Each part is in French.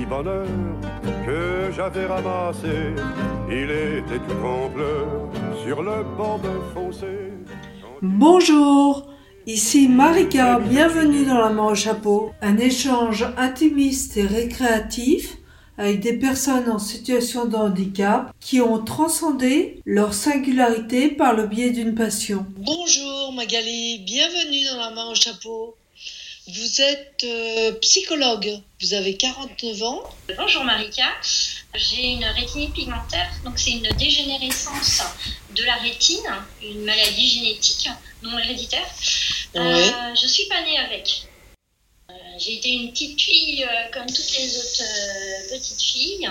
petit bonheur que j'avais ramassé. Il était tout en pleurs sur le bord d'un fossé. Bonjour, ici Marika, bienvenue dans la main au chapeau, un échange intimiste et récréatif avec des personnes en situation de handicap qui ont transcendé leur singularité par le biais d'une passion. Bonjour Magali, bienvenue dans la main au chapeau. Vous êtes euh, psychologue, vous avez 49 ans. Bonjour Marika, j'ai une rétinite pigmentaire, donc c'est une dégénérescence de la rétine, une maladie génétique non héréditaire. Euh, je suis pas née avec. Euh, j'ai été une petite fille euh, comme toutes les autres euh, petites filles.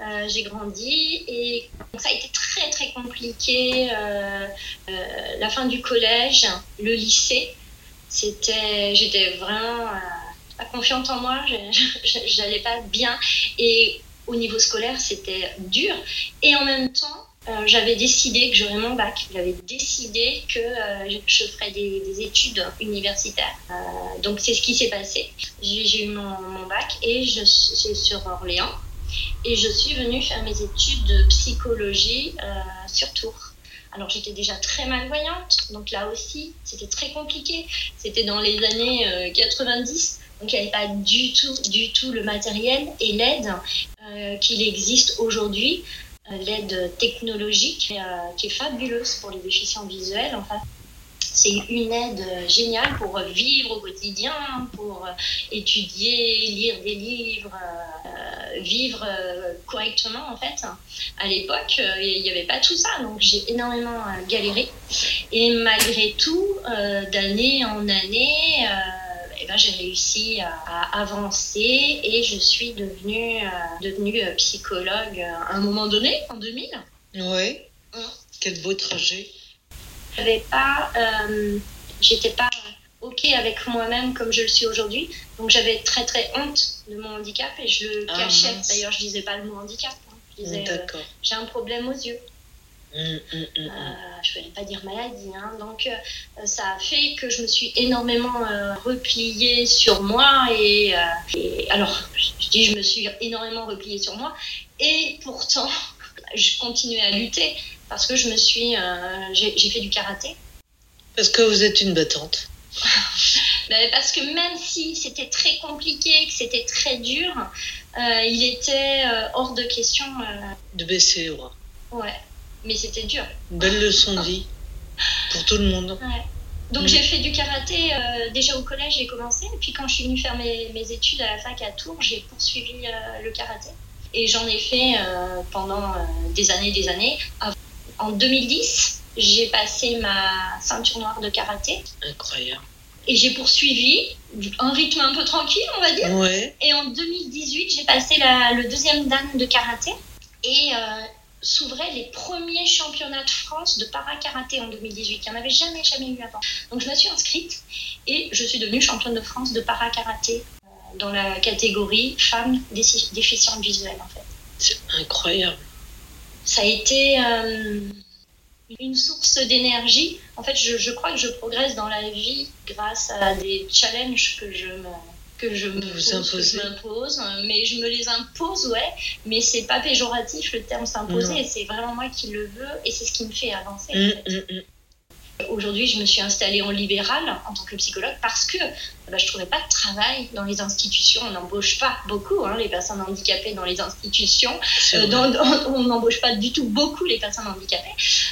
Euh, j'ai grandi et donc ça a été très très compliqué. Euh, euh, la fin du collège, le lycée, c'était, j'étais vraiment euh, pas confiante en moi. J'allais pas bien et au niveau scolaire c'était dur et en même temps euh, j'avais décidé que j'aurais mon bac. J'avais décidé que euh, je- ferais des, des études universitaires. Donc c'est ce qui s'est passé. J'ai eu mon, bac et je suis sur Orléans et je suis venue faire mes études de psychologie sur Tours. Alors j'étais déjà très malvoyante, donc là aussi c'était très compliqué. C'était dans les années euh, 90, donc il n'y avait pas du tout, du tout le matériel et l'aide euh, qu'il existe aujourd'hui, euh, l'aide technologique euh, qui est fabuleuse pour les déficients visuels. Enfin, c'est une aide euh, géniale pour vivre au quotidien, pour euh, étudier, lire des livres, euh, vivre euh, correctement en fait. À l'époque, euh, il n'y avait pas tout ça, donc j'ai énormément euh, galéré. Et malgré tout, d'année en année, eh ben, j'ai réussi à, avancer et je suis devenue, devenue psychologue à un moment donné, en 2000. Oui. Mm. Quel beau trajet. J'avais pas, euh, j'étais pas ok avec moi-même comme je le suis aujourd'hui. Donc j'avais très très honte de mon handicap et je le Ah, cachais. D'ailleurs, je disais pas le mot handicap. hein. Je disais euh, j'ai un problème aux yeux. Mm, mm, mm, Euh, je ne vais pas dire maladie. hein. Donc euh, ça a fait que je me suis énormément repliée sur moi. Et, et- alors, je dis je me suis énormément repliée sur moi. Et pourtant, je continuais à lutter parce que je me suis, j'ai fait du karaté. Parce que vous êtes une battante. Ben, parce que même si c'était très compliqué, que c'était très dur, euh, il était euh, hors de question. euh, De baisser les bras. ouais, mais c'était dur. Une belle leçon de vie pour tout le monde. Ouais. Donc Mm. j'ai fait du karaté déjà au collège, j'ai commencé. Et puis quand je suis venue faire mes, mes études à la fac à Tours, j'ai poursuivi le karaté. Et j'en ai fait pendant des années des années. En 2010, j'ai passé ma ceinture noire de karaté. Incroyable. Et j'ai poursuivi un rythme un peu tranquille, on va dire. Ouais. Et en 2018, j'ai passé la- le deuxième dan de karaté et euh, s'ouvraient les premiers championnats de France de para-karaté en 2018. Il n'y en avait jamais, jamais eu avant. Donc je me suis inscrite et je suis devenue championne de France de para-karaté euh, dans la catégorie femmes défi- déficientes visuelles en fait. C'est incroyable. Ça a été euh, une source d'énergie. En fait, je, je crois que je progresse dans la vie grâce à des challenges que je me que je m'impose, mais je me les impose, ouais, mais c'est pas péjoratif le terme s'imposer, c'est vraiment moi qui le veux et c'est ce qui me fait avancer. en Mm, fait. mm, mm. Aujourd'hui, je me suis installée en libéral en tant que psychologue parce que bah, je trouvais pas de travail dans les institutions. On n'embauche pas beaucoup hein, les personnes handicapées dans les institutions. Euh, vrai. dans- dans- on n'embauche pas du tout beaucoup les personnes handicapées.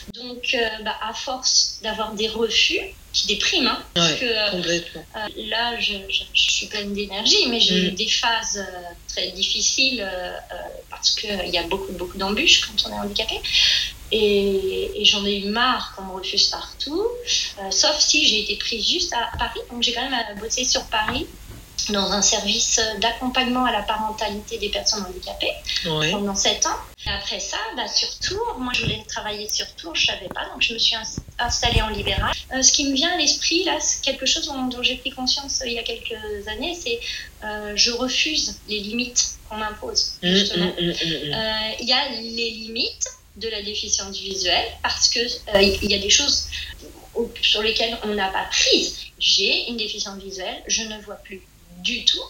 Donc, euh, bah, à force d'avoir des refus qui dépriment, hein, parce que euh, là, je, je- je suis pleine d'énergie, mais j'ai Mm. eu des phases euh, très difficiles euh, parce qu'il y a beaucoup, beaucoup d'embûches quand on est handicapé. Et, et j'en ai eu marre qu'on me refuse partout, euh, sauf si j'ai été prise juste à Paris. Donc j'ai quand même euh, bossé sur Paris dans un service d'accompagnement à la parentalité des personnes handicapées pendant 7 ans. Et après ça, bah, sur Tours, moi je voulais travailler sur Tours, je savais pas, donc je me suis ins- installée en libéral. Euh, ce qui me vient à l'esprit, là, c'est quelque chose dont, dont j'ai pris conscience euh, il y a quelques années, c'est euh, je refuse les limites qu'on m'impose, Mm, justement. mm, mm, mm, mm. Euh, Il y a les limites de la déficience visuelle parce que euh, il y a des choses sur lesquelles on n'a pas prise. J'ai une déficience visuelle, je ne vois plus du tout,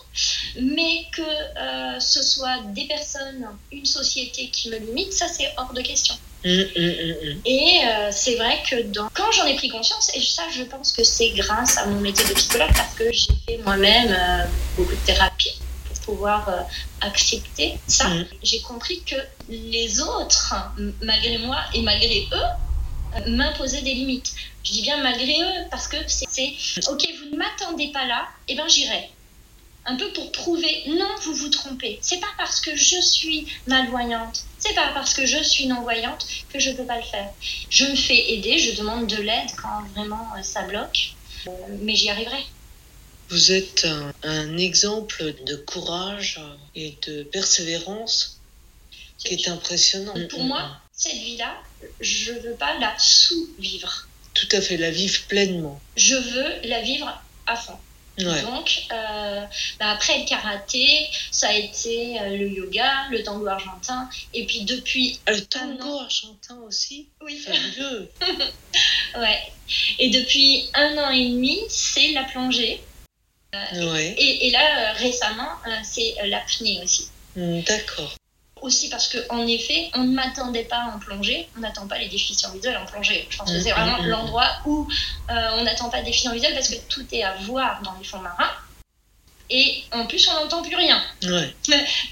mais que euh, ce soit des personnes, une société qui me limite, ça c'est hors de question. Hum, hum, hum, et euh, c'est vrai que dans... quand j'en ai pris conscience, et ça je pense que c'est grâce à mon métier de psychologue, parce que j'ai fait moi-même euh, beaucoup de thérapie pouvoir accepter ça, j'ai compris que les autres, malgré moi et malgré eux, m'imposaient des limites. Je dis bien malgré eux, parce que c'est ok, vous ne m'attendez pas là, et eh ben j'irai. Un peu pour prouver, non, vous vous trompez. C'est pas parce que je suis malvoyante, c'est pas parce que je suis non-voyante que je peux pas le faire. Je me fais aider, je demande de l'aide quand vraiment euh, ça bloque, euh, mais j'y arriverai. Vous êtes un, exemple de courage et de persévérance qui est impressionnant. Pour moi, cette vie-là, je veux pas la sous-vivre. Tout à fait, la vivre pleinement. Je veux la vivre à fond. Donc, euh, bah, après le karaté, ça a été euh, le yoga, le tango argentin, et puis depuis. Ah, le tango argentin aussi Oui. Fabuleux Ouais. Et depuis un an et demi, c'est la plongée. Euh, ouais. et, là, récemment, c'est l'apnée aussi. Hmm, d'accord aussi parce que en effet, on ne m'attendait pas en plongée. On n'attend pas les déficients visuels en plongée. Je pense que c'est vraiment mm, mm, mm. l'endroit où euh, on n'attend pas de déficients visuels parce que tout est à voir dans les fonds marins. Et en plus, on n'entend plus rien.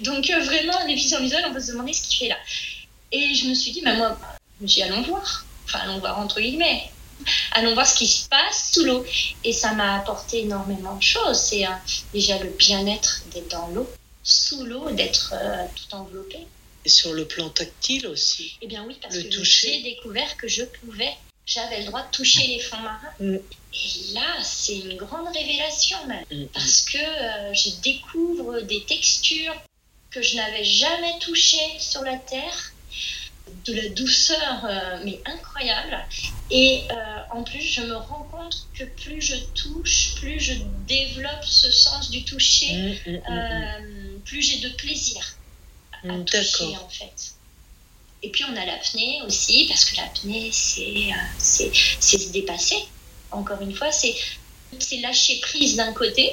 Donc euh, vraiment, les déficients visuels, on peut se demander ce qu'il fait là. Et je me suis dit, bah, moi, je allons voir. Enfin, allons voir entre guillemets. Allons voir ce qui se passe sous l'eau. Et ça m'a apporté énormément de choses. C'est euh, déjà le bien-être d'être dans l'eau sous l'eau, d'être euh, tout enveloppé. Et sur le plan tactile aussi Eh bien oui, parce que j'ai découvert que je pouvais, j'avais le droit de toucher les fonds marins. Mm. Et là, c'est une grande révélation même, mm, mm. parce que euh, je découvre des textures que je n'avais jamais touchées sur la Terre de la douceur, euh, mais incroyable. Et euh, en plus, je me rends compte que plus je touche, plus je développe ce sens du toucher, mmh, mmh, mmh, euh, plus j'ai de plaisir à toucher en fait. Et puis on a l'apnée aussi, parce que l'apnée, c'est se dépasser. Encore une fois, c'est lâcher prise d'un côté,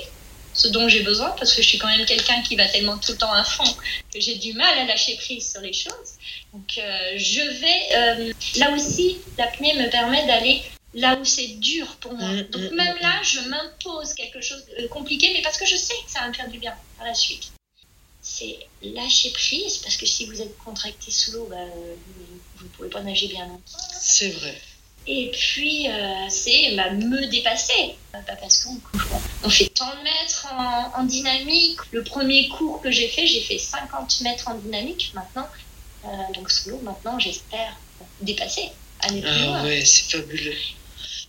ce dont j'ai besoin, parce que je suis quand même quelqu'un qui va tellement tout le temps à fond que j'ai du mal à lâcher prise sur les choses. Donc euh, je vais, euh, là aussi, l'apnée me permet d'aller là où c'est dur pour moi. Mm, Donc mm, même mm, là, je m'impose quelque chose de compliqué, mais parce que je sais que ça va me faire du bien par la suite. C'est lâcher prise, parce que si vous êtes contracté sous l'eau, bah, vous ne pouvez pas nager bien longtemps. C'est vrai. Et puis, euh, c'est bah, me dépasser. Bah, parce qu'on on fait tant de mètres en, en, dynamique. Le premier cours que j'ai fait, j'ai fait 50 mètres en dynamique. Maintenant, donc sous l'eau, maintenant, j'espère dépasser, aller plus ah, Ouais, c'est fabuleux.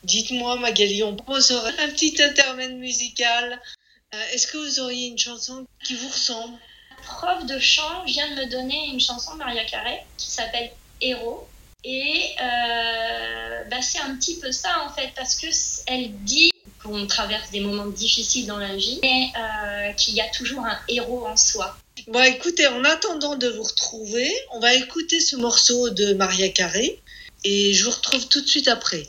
Dites-moi, Magali, on posera un petit intermède musical. Euh, est-ce que vous auriez une chanson qui vous ressemble? La prof de chant vient de me donner une chanson de Maria Carré qui s'appelle Héros. Et euh, bah, c'est un petit peu ça en fait, parce que elle dit qu'on traverse des moments difficiles dans la vie, mais qu'il y a toujours un héros en soi. Bon, écoutez, en attendant de vous retrouver, on va écouter ce morceau de Maria Carré et je vous retrouve tout de suite après.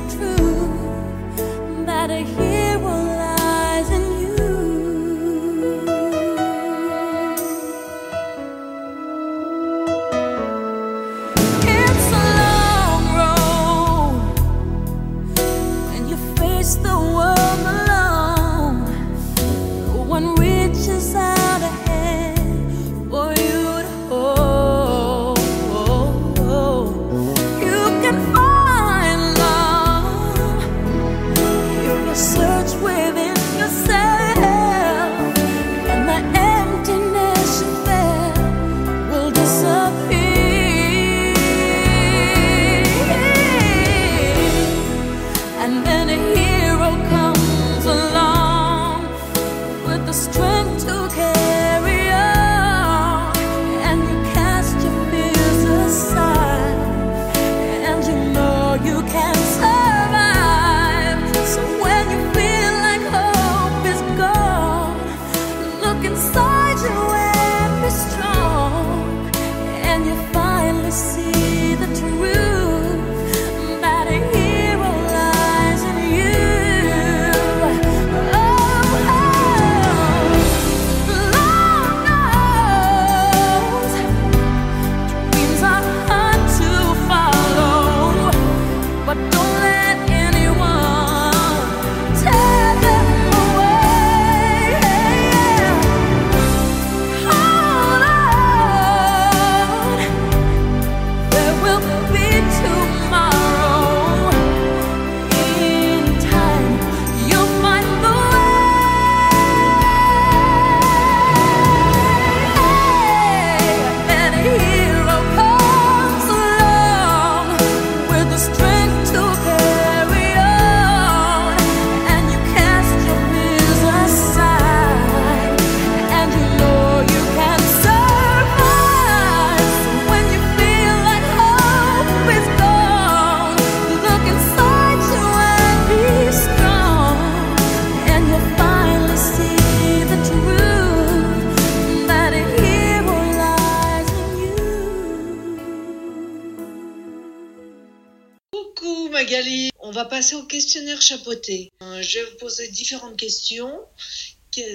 chapeauté. Euh, je vais vous poser différentes questions.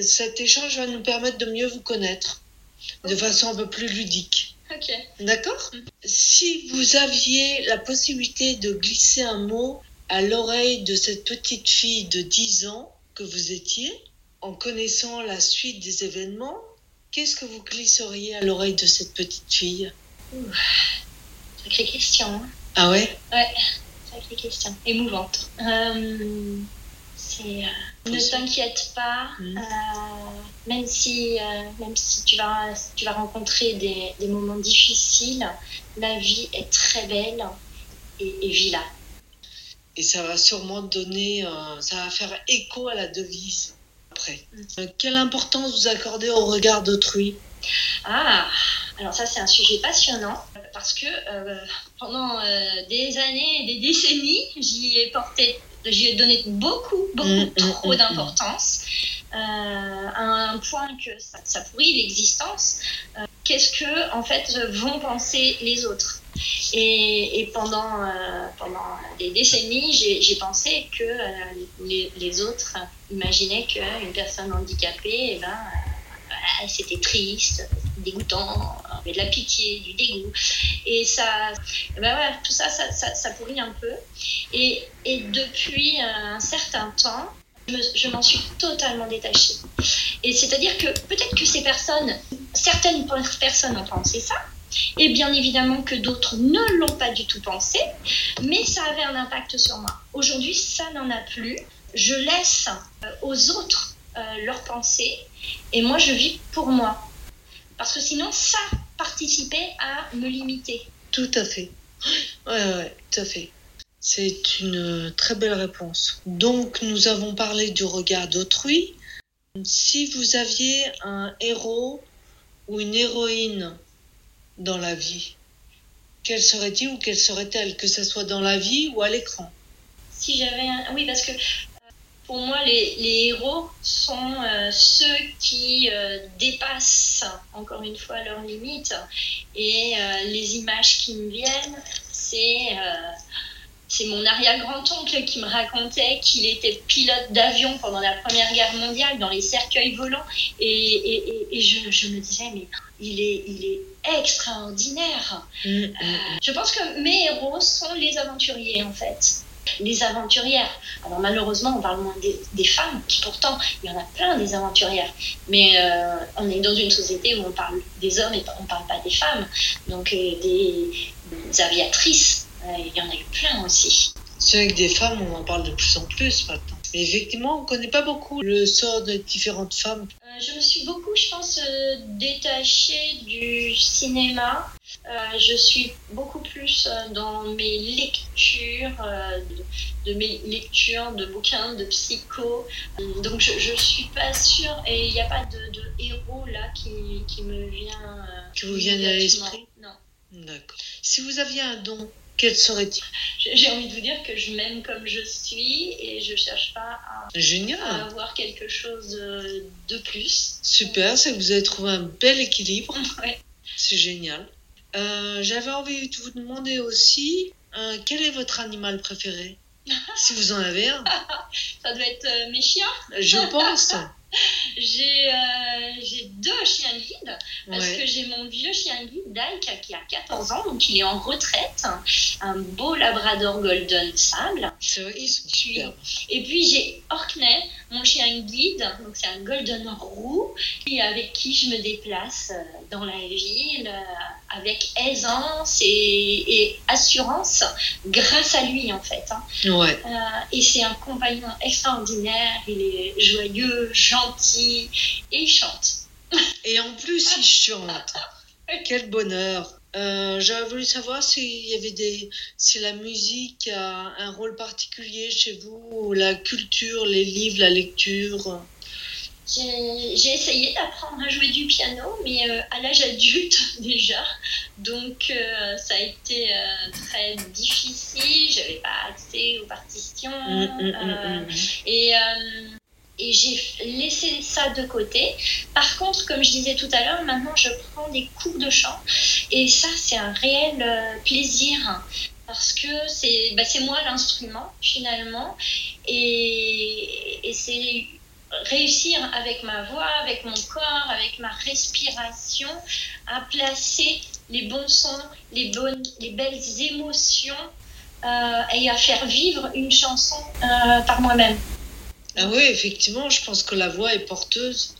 Cet échange va nous permettre de mieux vous connaître de façon un peu plus ludique. Ok. D'accord Si vous aviez la possibilité de glisser un mot à l'oreille de cette petite fille de 10 ans que vous étiez, en connaissant la suite des événements, qu'est-ce que vous glisseriez à l'oreille de cette petite fille? Sacrée question. Hein. Ah ouais? Ouais des questions émouvantes. Euh, c'est euh, ne t'inquiète pas, mm. euh, même si même si tu vas tu vas rencontrer des, des, moments difficiles, la vie est très belle et, et vis-la. Et ça va sûrement donner, ça va faire écho à la devise après. Mm. quelle importance vous accordez au regard d'autrui? Ah, alors ça c'est un sujet passionnant parce que euh, pendant euh, des années des décennies, j'y ai porté, j'y ai donné beaucoup, beaucoup mm, mm, trop mm, d'importance. Euh, à un point que ça, pourrit l'existence. Qu'est-ce que en fait vont penser les autres et, pendant, pendant des décennies, j'ai pensé que les, les, autres imaginaient qu'une personne handicapée, eh ben, c'était triste, dégoûtant, mais de la pitié, du dégoût. Et ça, ben ouais, tout ça ça, ça, pourrit un peu. Et, et depuis un certain temps, je m'en suis totalement détachée. Et c'est-à-dire que peut-être que ces personnes, certaines personnes ont pensé ça, et bien évidemment que d'autres ne l'ont pas du tout pensé, mais ça avait un impact sur moi. Aujourd'hui, ça n'en a plus. Je laisse euh, aux autres euh, leurs pensées et moi je vis pour moi. Parce que sinon, ça participait à me limiter. Tout à fait. Ouais, ouais, tout à fait. C'est une très belle réponse. Donc, nous avons parlé du regard d'autrui. Si vous aviez un héros ou une héroïne dans la vie, quel serait-il ou quelle serait-elle, que ce soit dans la vie ou à l'écran? Si j'avais un... Oui, parce que pour moi, les, héros sont euh, ceux qui euh, dépassent encore une fois leurs limites. Et euh, les images qui me viennent, c'est c'est mon arrière-grand-oncle qui me racontait qu'il était pilote d'avion pendant la Première Guerre mondiale dans les cercueils volants. Et, et, je, je, me disais, mais il est, il est extraordinaire. Mm, mm, mm. je pense que mes héros sont les aventuriers, en fait les aventurières. Alors malheureusement, on parle moins des, femmes, qui pourtant, il y en a plein des aventurières. Mais euh, on est dans une société où on parle des hommes et on ne parle pas des femmes. Donc euh, des, aviatrices, euh, il y en a eu plein aussi. C'est vrai que des femmes, on en parle de plus en plus maintenant. Mais effectivement, on ne connaît pas beaucoup le sort de différentes femmes. je me suis beaucoup, je pense, détachée du cinéma Euh, je suis beaucoup plus euh, dans mes lectures, euh, de, mes lectures de bouquins, de psycho. Donc je, je suis pas sûre, et il n'y a pas de, de, héros là qui, qui me vient. qui vous viennent à l'esprit Non. D'accord. Si vous aviez un don, quel serait-il? J'ai envie de vous dire que je m'aime comme je suis et je cherche pas à, Génial. à avoir quelque chose de plus. Super, c'est que vous avez trouvé un bel équilibre. Ouais. C'est génial. Euh, J'avais envie de vous demander aussi, euh, quel est votre animal préféré? Si vous en avez un. Ça doit être euh, mes chiens. Je pense. J'ai euh, j'ai deux chiens guides parce Ouais. que j'ai mon vieux chien guide Dyke qui a 14 ans, donc il est en retraite, un beau labrador golden sable. C'est vrai, ils sont. Et puis j'ai Orkney, mon chien guide, donc c'est un golden roux, et avec qui je me déplace euh, dans la ville euh, avec aisance et, et assurance grâce à lui en fait. hein. Ouais. Euh, et c'est un compagnon extraordinaire, il est joyeux, gentil et il chante. Et en plus, ils chantent. Quel bonheur. Euh, J'aurais voulu savoir s'il y avait des, si la musique a un rôle particulier chez vous, ou la culture, les livres, la lecture. J'ai essayé d'apprendre à jouer du piano, mais euh, à l'âge adulte déjà. Donc euh, ça a été euh, très difficile, j'avais pas accès aux partitions. Mm, mm, mm. Et, et j'ai laissé ça de côté. Par contre, comme je disais tout à l'heure, maintenant je prends des cours de chant. Et ça, c'est un réel euh, plaisir. Parce que c'est bah, moi l'instrument, finalement. Et, et c'est réussir avec ma voix, avec mon corps, avec ma respiration, à placer les bons sons, les, bonnes, les belles émotions euh, et à faire vivre une chanson euh, par moi-même. Ah oui, effectivement, je pense que la voix est porteuse.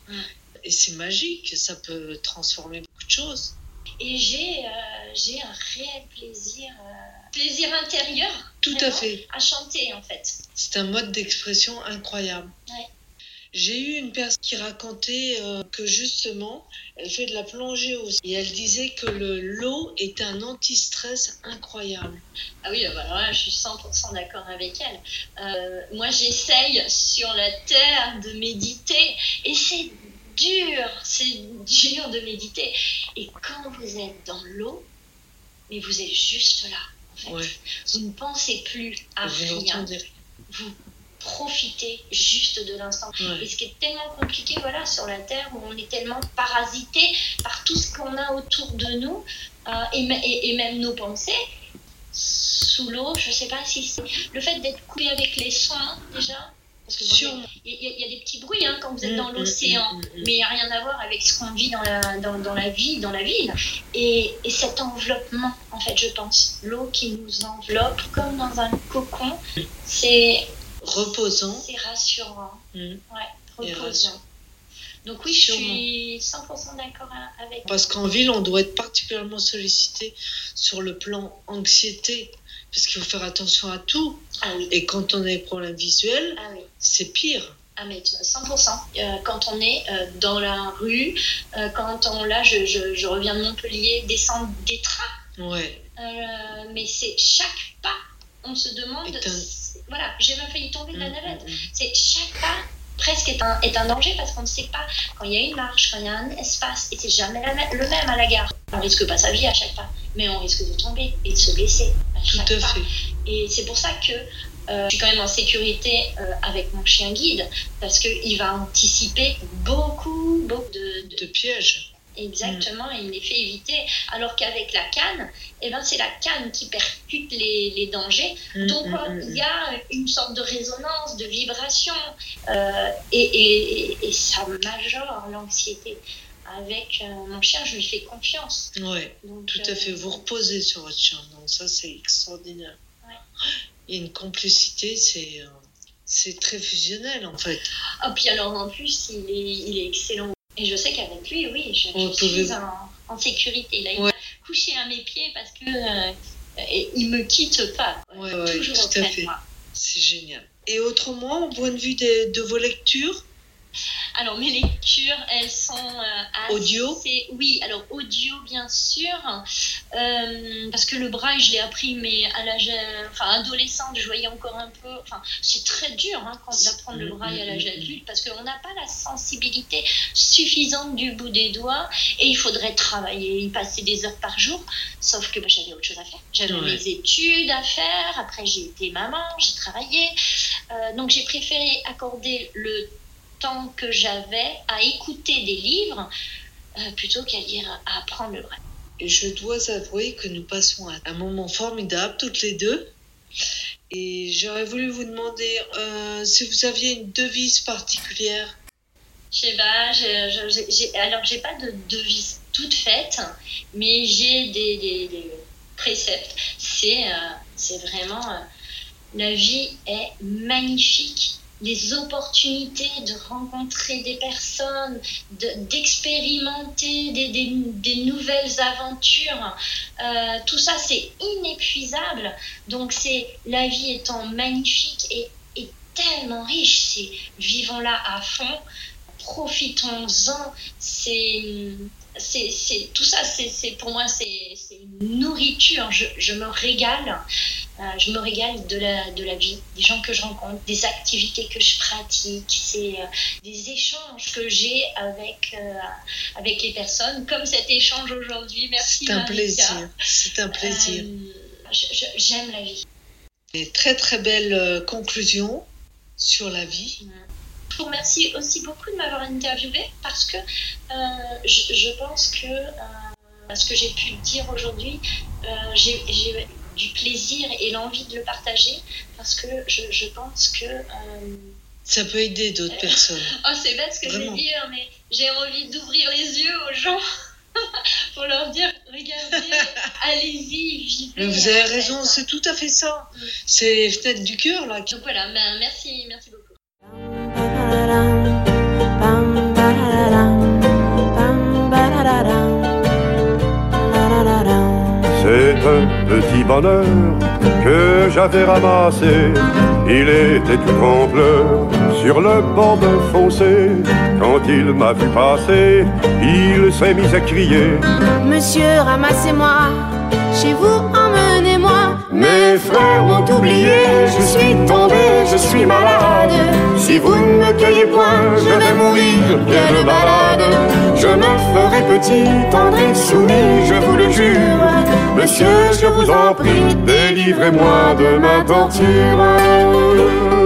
Et c'est magique, ça peut transformer beaucoup de choses. Et j'ai euh, un réel plaisir, euh, plaisir intérieur Tout à fait. à chanter en fait. C'est un mode d'expression incroyable. Ouais. J'ai eu une personne qui racontait euh, que justement, elle fait de la plongée aussi. Et elle disait que le l'eau est un anti-stress incroyable. Ah oui, bah alors là, je suis 100% d'accord avec elle. Euh, moi, j'essaye sur la terre de méditer et c'est dur, c'est dur de méditer. Et quand vous êtes dans l'eau, mais vous êtes juste là. En fait. Ouais. Vous ne pensez plus à Vous rien. Vous profitez juste de l'instant. Ouais. Et ce qui est tellement compliqué, voilà, sur la Terre, où on est tellement parasité par tout ce qu'on a autour de nous, euh, et, me- et- et même nos pensées, sous l'eau, je sais pas si c'est le fait d'être coupé avec les soins déjà. Parce que bon, il y, y a des petits bruits hein, quand vous êtes dans mm, l'océan, mm, mm, mm. mais il n'y a rien à voir avec ce qu'on vit dans la, dans, dans la vie, dans la ville. Et, et cet enveloppement, en fait, je pense, l'eau qui nous enveloppe comme dans un cocon, c'est Reposant. c'est rassurant. Mm. Ouais, Et reposant. rassurant. Donc oui, je suis 100% d'accord avec. Parce qu'en ville, on doit être particulièrement sollicité sur le plan anxiété. Parce qu'il faut faire attention à tout. Ah oui, Et quand on a des problèmes visuels, ah oui. c'est pire. Ah mais 100%. Euh, quand on est euh, dans la rue, euh, quand on là, je, je, je reviens de Montpellier, descendre des trains, Ouais. mais c'est chaque pas, on se demande. Voilà, j'ai même failli tomber de la Mm, navette. mm, mm. C'est chaque pas presque est un, est un danger parce qu'on ne sait pas quand il y a une marche, quand il y a un espace, et c'est jamais la le même à la gare. On risque pas sa vie à chaque pas, mais on risque de tomber et de se blesser à Tout à pas. fait. Et c'est pour ça que euh, je suis quand même en sécurité euh, avec mon chien guide parce qu'il va anticiper beaucoup, beaucoup de, de- De pièges. Exactement et il me les fait éviter. Alors qu'avec la canne, eh ben, c'est la canne qui percute les, les dangers. Mm, Donc mm, euh, mm, il y a une sorte de résonance, de vibration euh, et, et- et- et ça majore l'anxiété. Avec euh, mon chien, je lui fais confiance. Donc, Tout euh, à fait, vous reposez sur votre chien, donc ça c'est extraordinaire. Ouais. Il y a une complicité, c'est euh, c'est très fusionnel en fait. Ah, puis alors en plus, il est, il est excellent. Et je sais qu'avec lui, oui, je, suis en, en sécurité. Là, il Ouais. m'a couché à mes pieds parce que euh, et il me quitte pas. Ouais, ouais, Toujours tout à auprès de fait. moi. C'est génial. Et autrement, au point de vue de vos lectures, Alors, mes lectures, elles sont euh, audio. Oui, alors audio bien sûr, euh, parce que le braille, je l'ai appris, mais à l'âge, enfin adolescente, je voyais encore un peu. Enfin, c'est très dur hein, d'apprendre le braille à l'âge adulte parce qu'on n'a pas la sensibilité suffisante du bout des doigts et il faudrait travailler, y passer des heures par jour. Sauf que bah, j'avais autre chose à faire. J'avais mes études à faire. Après, j'ai été maman, j'ai travaillé. Euh, donc, j'ai préféré accorder le temps que j'avais à écouter des livres euh, plutôt qu'à lire, à apprendre le vrai. Je dois avouer que nous passons un moment formidable toutes les deux. Et j'aurais voulu vous demander euh, si vous aviez une devise particulière. Je sais pas, alors j'ai pas de devise toute faite, mais j'ai des, préceptes. C'est, euh, c'est vraiment la vie est magnifique les opportunités de rencontrer des personnes, d'expérimenter des, des, nouvelles aventures. Euh, tout ça, c'est inépuisable. Donc, c'est la vie étant magnifique et, et tellement riche, c'est vivons-la à fond, profitons-en. C'est tout ça, c'est pour moi, c'est nourriture. Je, je, me régale. Euh, je me régale de la, de la vie, des gens que je rencontre, des activités que je pratique, c'est euh, des échanges que j'ai avec, euh, avec les personnes, comme cet échange aujourd'hui. Merci. C'est un plaisir. C'est un plaisir. J'aime la vie. Et très très belle conclusion sur la vie. Je vous remercie aussi beaucoup de m'avoir interviewé parce que je, je, pense que ce que j'ai pu dire aujourd'hui, j'ai du plaisir et l'envie de le partager parce que je, je pense que... Euh, ça peut aider d'autres personnes. oh, c'est bête ce que je vais dire, mais j'ai envie d'ouvrir les yeux aux gens pour leur dire regardez, allez-y, vivez. vous avez raison, c'est tout à fait ça. Mm. C'est fenêtre du cœur là. Donc voilà, ben, merci, merci beaucoup. Bonheur que j'avais ramassé. Il était tout en pleurs sur le bord de fossé. Quand il m'a vu passer, il s'est mis à crier Monsieur, ramassez-moi, chez vous, emmenez-moi. Mes frères m'ont oublié, je suis tombé, je suis malade. Si vous ne me cueillez point, je vais mourir, quelle balade. Je me ferai petit, tendre et soumis, je vous le jure. Monsieur, je vous en prie, délivrez-moi de ma torture.